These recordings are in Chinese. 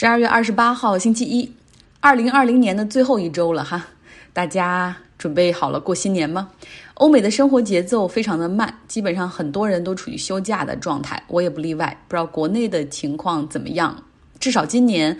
十二月二十八号，星期一，二零二零年的最后一周了哈，大家准备好了过新年吗？欧美的生活节奏非常的慢，基本上很多人都处于休假的状态，我也不例外。不知道国内的情况怎么样？至少今年。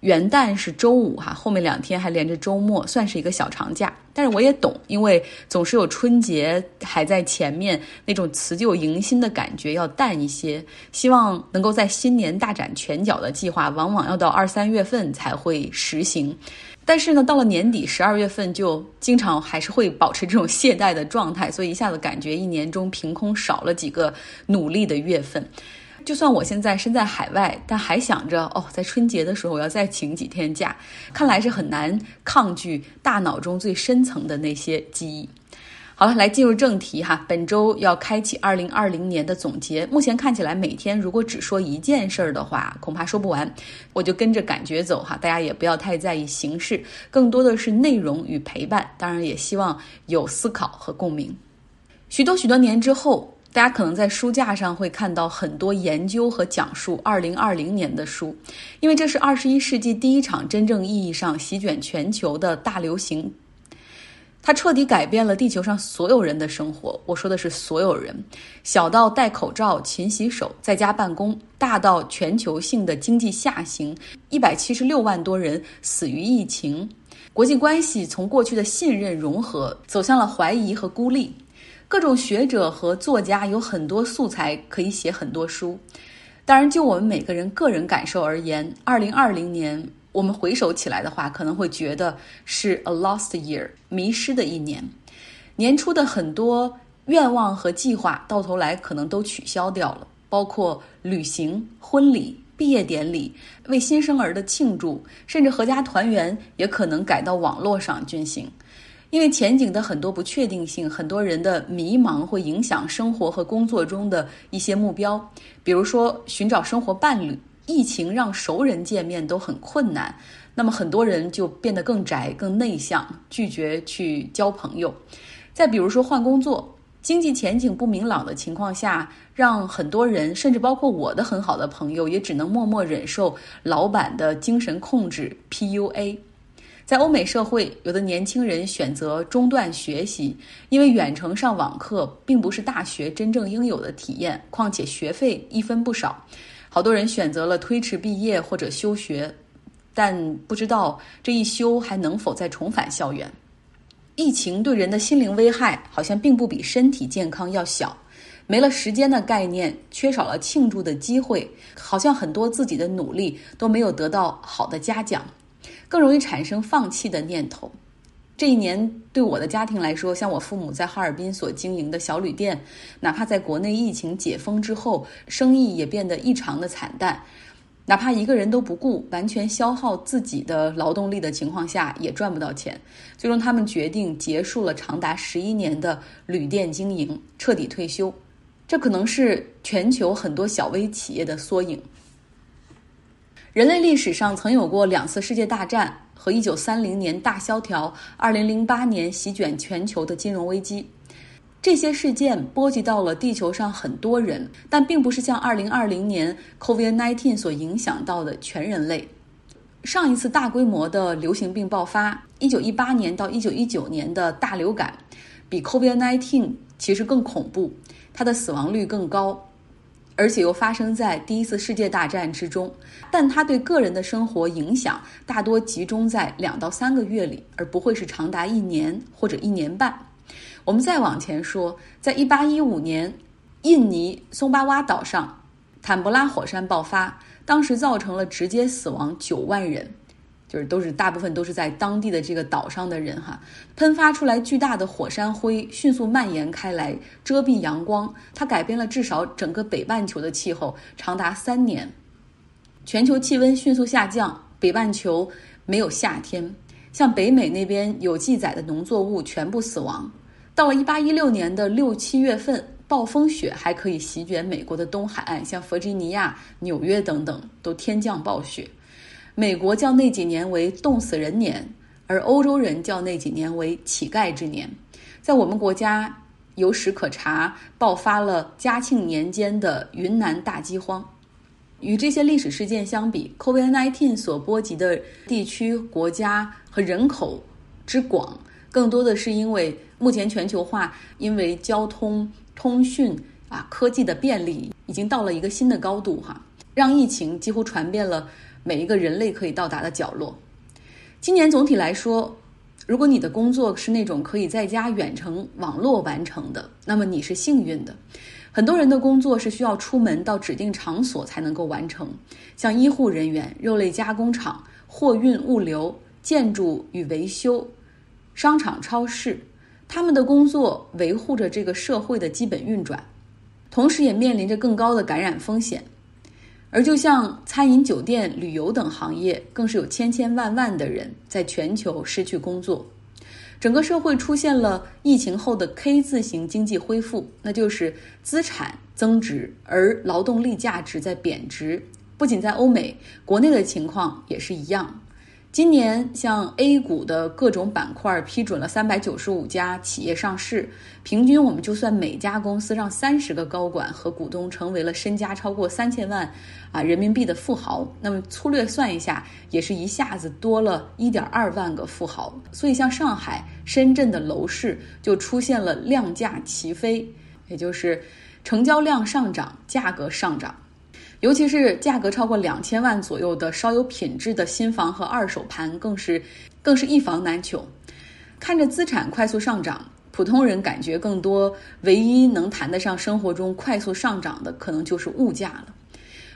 元旦是周五哈，后面两天还连着周末，算是一个小长假。但是我也懂，因为总是有春节还在前面，那种辞旧迎新的感觉要淡一些。希望能够在新年大展拳脚的计划，往往要到二三月份才会实行。但是呢，到了年底十二月份，就经常还是会保持这种懈怠的状态，所以一下子感觉一年中凭空少了几个努力的月份。就算我现在身在海外，但还想着哦，在春节的时候我要再请几天假，看来是很难抗拒大脑中最深层的那些记忆。好了，来进入正题哈，本周要开启二零二零年的总结。目前看起来，每天如果只说一件事儿的话，恐怕说不完。我就跟着感觉走哈，大家也不要太在意形式，更多的是内容与陪伴。当然，也希望有思考和共鸣。许多许多年之后。大家可能在书架上会看到很多研究和讲述2020年的书，因为这是21世纪第一场真正意义上席卷全球的大流行，它彻底改变了地球上所有人的生活。我说的是所有人，小到戴口罩、勤洗手、在家办公，大到全球性的经济下行，176万多人死于疫情，国际关系从过去的信任融合走向了怀疑和孤立。各种学者和作家有很多素材可以写很多书。当然，就我们每个人个人感受而言，二零二零年我们回首起来的话，可能会觉得是 a lost year，迷失的一年。年初的很多愿望和计划，到头来可能都取消掉了，包括旅行、婚礼、毕业典礼、为新生儿的庆祝，甚至阖家团圆，也可能改到网络上进行。因为前景的很多不确定性，很多人的迷茫会影响生活和工作中的一些目标。比如说，寻找生活伴侣，疫情让熟人见面都很困难，那么很多人就变得更宅、更内向，拒绝去交朋友。再比如说换工作，经济前景不明朗的情况下，让很多人，甚至包括我的很好的朋友，也只能默默忍受老板的精神控制 （PUA）。在欧美社会，有的年轻人选择中断学习，因为远程上网课并不是大学真正应有的体验，况且学费一分不少。好多人选择了推迟毕业或者休学，但不知道这一休还能否再重返校园。疫情对人的心灵危害好像并不比身体健康要小。没了时间的概念，缺少了庆祝的机会，好像很多自己的努力都没有得到好的嘉奖。更容易产生放弃的念头。这一年对我的家庭来说，像我父母在哈尔滨所经营的小旅店，哪怕在国内疫情解封之后，生意也变得异常的惨淡。哪怕一个人都不顾，完全消耗自己的劳动力的情况下，也赚不到钱。最终，他们决定结束了长达十一年的旅店经营，彻底退休。这可能是全球很多小微企业的缩影。人类历史上曾有过两次世界大战和一九三零年大萧条、二零零八年席卷全球的金融危机，这些事件波及到了地球上很多人，但并不是像二零二零年 COVID-19 所影响到的全人类。上一次大规模的流行病爆发，一九一八年到一九一九年的大流感，比 COVID-19 其实更恐怖，它的死亡率更高。而且又发生在第一次世界大战之中，但它对个人的生活影响大多集中在两到三个月里，而不会是长达一年或者一年半。我们再往前说，在一八一五年，印尼松巴哇岛上坦布拉火山爆发，当时造成了直接死亡九万人。就是都是大部分都是在当地的这个岛上的人哈，喷发出来巨大的火山灰，迅速蔓延开来，遮蔽阳光。它改变了至少整个北半球的气候，长达三年。全球气温迅速下降，北半球没有夏天。像北美那边有记载的农作物全部死亡。到了一八一六年的六七月份，暴风雪还可以席卷美国的东海岸，像弗吉尼亚、纽约等等都天降暴雪。美国叫那几年为“冻死人年”，而欧洲人叫那几年为“乞丐之年”。在我们国家有史可查，爆发了嘉庆年间的云南大饥荒。与这些历史事件相比，COVID-19 所波及的地区、国家和人口之广，更多的是因为目前全球化因为交通、通讯啊科技的便利，已经到了一个新的高度哈，让疫情几乎传遍了每一个人类可以到达的角落。今年总体来说，如果你的工作是那种可以在家远程网络完成的，那么你是幸运的。很多人的工作是需要出门到指定场所才能够完成，像医护人员、肉类加工厂、货运物流、建筑与维修、商场、超市，他们的工作维护着这个社会的基本运转，同时也面临着更高的感染风险。而就像餐饮、酒店、旅游等行业，更是有千千万万的人在全球失去工作。整个社会出现了疫情后的 K 字形经济恢复，那就是资产增值，而劳动力价值在贬值。不仅在欧美，国内的情况也是一样。今年，像 A 股的各种板块批准了三百九十五家企业上市，平均我们就算每家公司让三十个高管和股东成为了身家超过三千万啊人民币的富豪，那么粗略算一下，也是一下子多了一点二万个富豪。所以，像上海、深圳的楼市就出现了量价齐飞，也就是成交量上涨，价格上涨。尤其是价格超过两千万左右的稍有品质的新房和二手盘，更是更是一房难求。看着资产快速上涨，普通人感觉更多，唯一能谈得上生活中快速上涨的，可能就是物价了。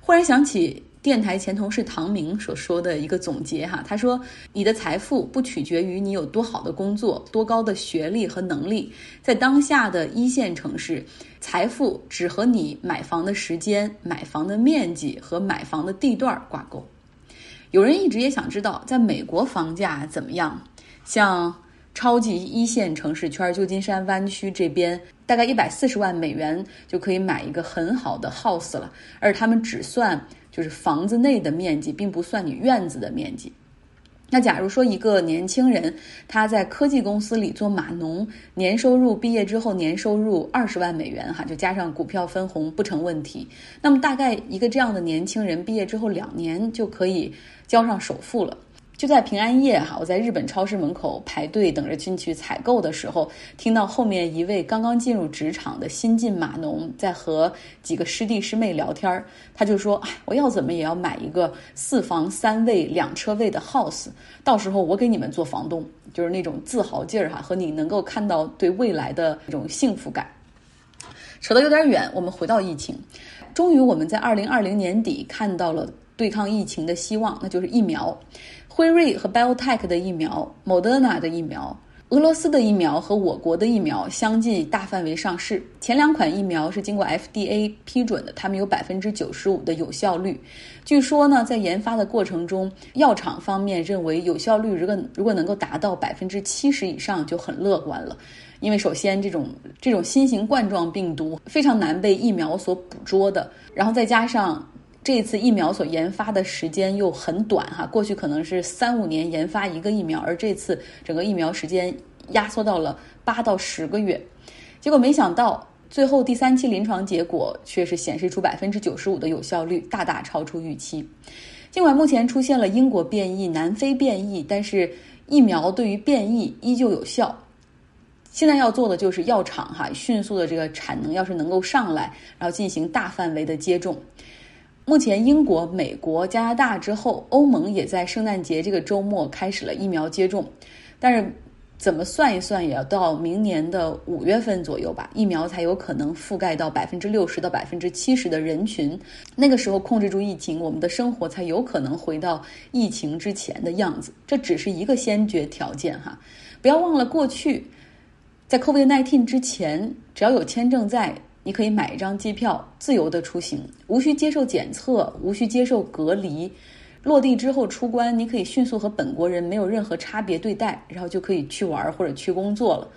忽然想起。电台前同事唐明所说的一个总结哈，他说：“你的财富不取决于你有多好的工作、多高的学历和能力，在当下的一线城市，财富只和你买房的时间、买房的面积和买房的地段挂钩。”有人一直也想知道，在美国房价怎么样？像超级一线城市圈旧金山湾区这边，大概一百四十万美元就可以买一个很好的 house 了，而他们只算。就是房子内的面积，并不算你院子的面积。那假如说一个年轻人他在科技公司里做码农，年收入毕业之后年收入二十万美元，哈，就加上股票分红不成问题。那么大概一个这样的年轻人毕业之后两年就可以交上首付了。就在平安夜哈，我在日本超市门口排队等着进去采购的时候，听到后面一位刚刚进入职场的新晋码农在和几个师弟师妹聊天儿，他就说：“哎，我要怎么也要买一个四房三卫两车位的 house，到时候我给你们做房东，就是那种自豪劲儿哈，和你能够看到对未来的那种幸福感。”扯得有点远，我们回到疫情，终于我们在二零二零年底看到了对抗疫情的希望，那就是疫苗。辉瑞和 BioTech 的疫苗，Moderna 的疫苗，俄罗斯的疫苗和我国的疫苗相继大范围上市。前两款疫苗是经过 FDA 批准的，它们有百分之九十五的有效率。据说呢，在研发的过程中，药厂方面认为有效率如果如果能够达到百分之七十以上就很乐观了。因为首先这种这种新型冠状病毒非常难被疫苗所捕捉的，然后再加上。这次疫苗所研发的时间又很短哈，过去可能是三五年研发一个疫苗，而这次整个疫苗时间压缩到了八到十个月，结果没想到最后第三期临床结果却是显示出百分之九十五的有效率，大大超出预期。尽管目前出现了英国变异、南非变异，但是疫苗对于变异依旧有效。现在要做的就是药厂哈迅速的这个产能要是能够上来，然后进行大范围的接种。目前，英国、美国、加拿大之后，欧盟也在圣诞节这个周末开始了疫苗接种。但是，怎么算一算，也要到明年的五月份左右吧，疫苗才有可能覆盖到百分之六十到百分之七十的人群。那个时候控制住疫情，我们的生活才有可能回到疫情之前的样子。这只是一个先决条件哈，不要忘了过去，在 COVID-19 之前，只要有签证在。你可以买一张机票，自由的出行，无需接受检测，无需接受隔离。落地之后出关，你可以迅速和本国人没有任何差别对待，然后就可以去玩或者去工作了。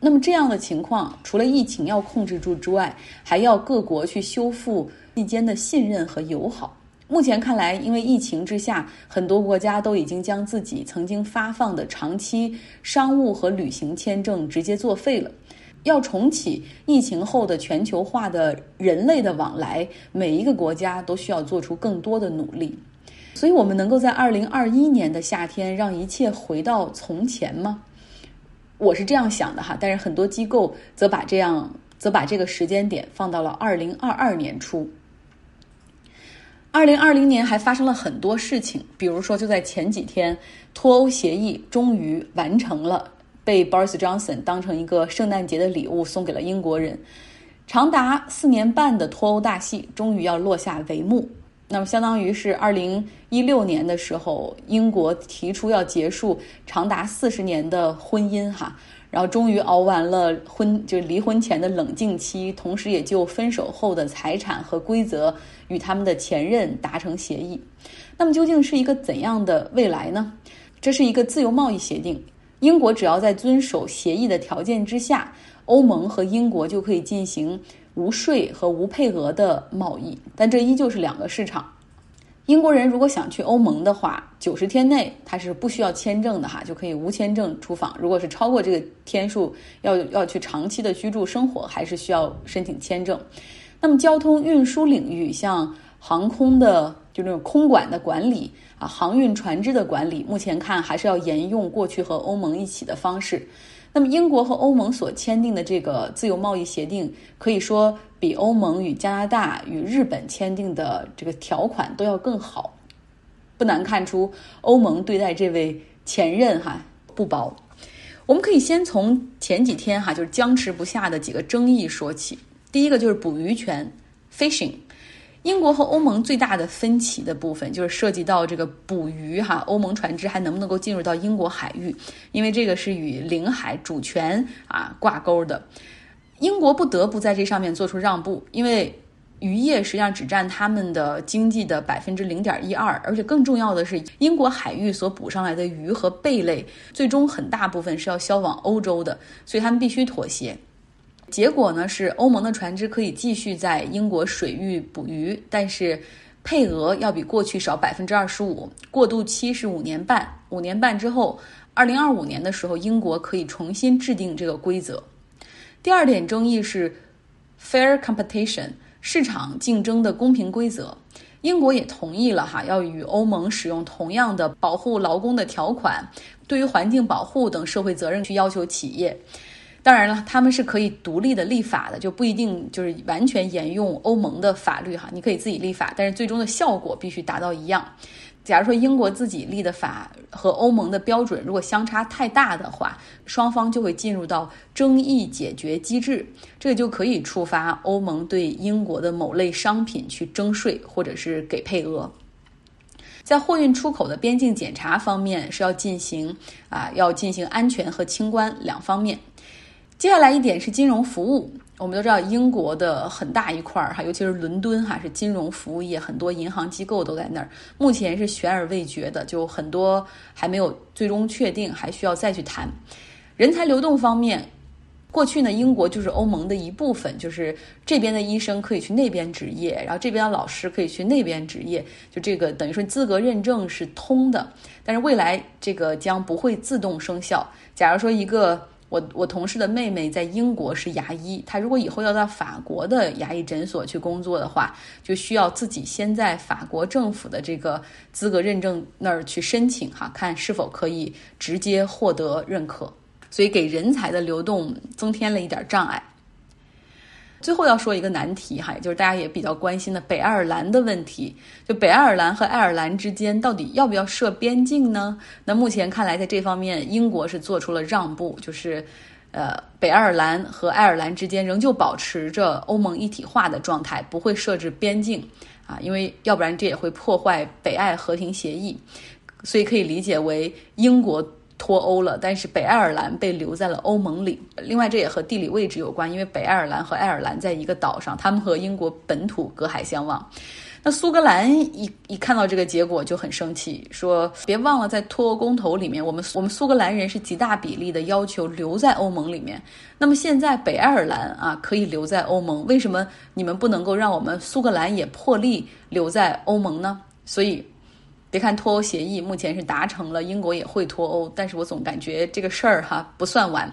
那么这样的情况，除了疫情要控制住之外，还要各国去修复之间的信任和友好。目前看来，因为疫情之下，很多国家都已经将自己曾经发放的长期商务和旅行签证直接作废了。要重启疫情后的全球化的人类的往来，每一个国家都需要做出更多的努力。所以，我们能够在二零二一年的夏天让一切回到从前吗？我是这样想的哈，但是很多机构则把这样则把这个时间点放到了二零二二年初。二零二零年还发生了很多事情，比如说就在前几天，脱欧协议终于完成了，被 Boris Johnson 当成一个圣诞节的礼物送给了英国人。长达四年半的脱欧大戏终于要落下帷幕。那么，相当于是二零一六年的时候，英国提出要结束长达四十年的婚姻，哈，然后终于熬完了婚，就是离婚前的冷静期，同时也就分手后的财产和规则与他们的前任达成协议。那么，究竟是一个怎样的未来呢？这是一个自由贸易协定，英国只要在遵守协议的条件之下，欧盟和英国就可以进行。无税和无配额的贸易，但这依旧是两个市场。英国人如果想去欧盟的话，九十天内他是不需要签证的哈，就可以无签证出访。如果是超过这个天数，要要去长期的居住生活，还是需要申请签证。那么交通运输领域，像航空的就那种空管的管理啊，航运船只的管理，目前看还是要沿用过去和欧盟一起的方式。那么，英国和欧盟所签订的这个自由贸易协定，可以说比欧盟与加拿大与日本签订的这个条款都要更好。不难看出，欧盟对待这位前任哈不薄。我们可以先从前几天哈就是僵持不下的几个争议说起。第一个就是捕鱼权 （fishing）。英国和欧盟最大的分歧的部分就是涉及到这个捕鱼哈，欧盟船只还能不能够进入到英国海域？因为这个是与领海主权啊挂钩的。英国不得不在这上面做出让步，因为渔业实际上只占他们的经济的百分之零点一二，而且更重要的是，英国海域所捕上来的鱼和贝类，最终很大部分是要销往欧洲的，所以他们必须妥协。结果呢是欧盟的船只可以继续在英国水域捕鱼，但是配额要比过去少百分之二十五，过渡期是五年半。五年半之后，二零二五年的时候，英国可以重新制定这个规则。第二点争议是 fair competition 市场竞争的公平规则。英国也同意了哈，要与欧盟使用同样的保护劳工的条款，对于环境保护等社会责任去要求企业。当然了，他们是可以独立的立法的，就不一定就是完全沿用欧盟的法律哈。你可以自己立法，但是最终的效果必须达到一样。假如说英国自己立的法和欧盟的标准如果相差太大的话，双方就会进入到争议解决机制，这个就可以触发欧盟对英国的某类商品去征税或者是给配额。在货运出口的边境检查方面是要进行啊，要进行安全和清关两方面。接下来一点是金融服务。我们都知道，英国的很大一块儿哈，尤其是伦敦哈，是金融服务业，很多银行机构都在那儿。目前是悬而未决的，就很多还没有最终确定，还需要再去谈。人才流动方面，过去呢，英国就是欧盟的一部分，就是这边的医生可以去那边执业，然后这边的老师可以去那边执业，就这个等于说资格认证是通的。但是未来这个将不会自动生效。假如说一个我我同事的妹妹在英国是牙医，她如果以后要到法国的牙医诊所去工作的话，就需要自己先在法国政府的这个资格认证那儿去申请哈，看是否可以直接获得认可，所以给人才的流动增添了一点障碍。最后要说一个难题哈，就是大家也比较关心的北爱尔兰的问题。就北爱尔兰和爱尔兰之间到底要不要设边境呢？那目前看来，在这方面，英国是做出了让步，就是，呃，北爱尔兰和爱尔兰之间仍旧保持着欧盟一体化的状态，不会设置边境啊，因为要不然这也会破坏北爱和平协议，所以可以理解为英国。脱欧了，但是北爱尔兰被留在了欧盟里。另外，这也和地理位置有关，因为北爱尔兰和爱尔兰在一个岛上，他们和英国本土隔海相望。那苏格兰一一看到这个结果就很生气，说：“别忘了，在脱欧公投里面，我们我们苏格兰人是极大比例的要求留在欧盟里面。那么现在北爱尔兰啊可以留在欧盟，为什么你们不能够让我们苏格兰也破例留在欧盟呢？”所以。别看脱欧协议目前是达成了，英国也会脱欧，但是我总感觉这个事儿哈不算完。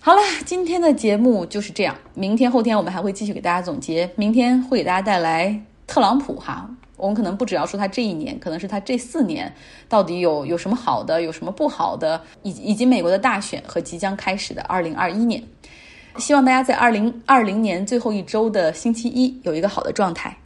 好了，今天的节目就是这样。明天、后天我们还会继续给大家总结。明天会给大家带来特朗普哈，我们可能不只要说他这一年，可能是他这四年到底有有什么好的，有什么不好的，以以及美国的大选和即将开始的二零二一年。希望大家在二零二零年最后一周的星期一有一个好的状态。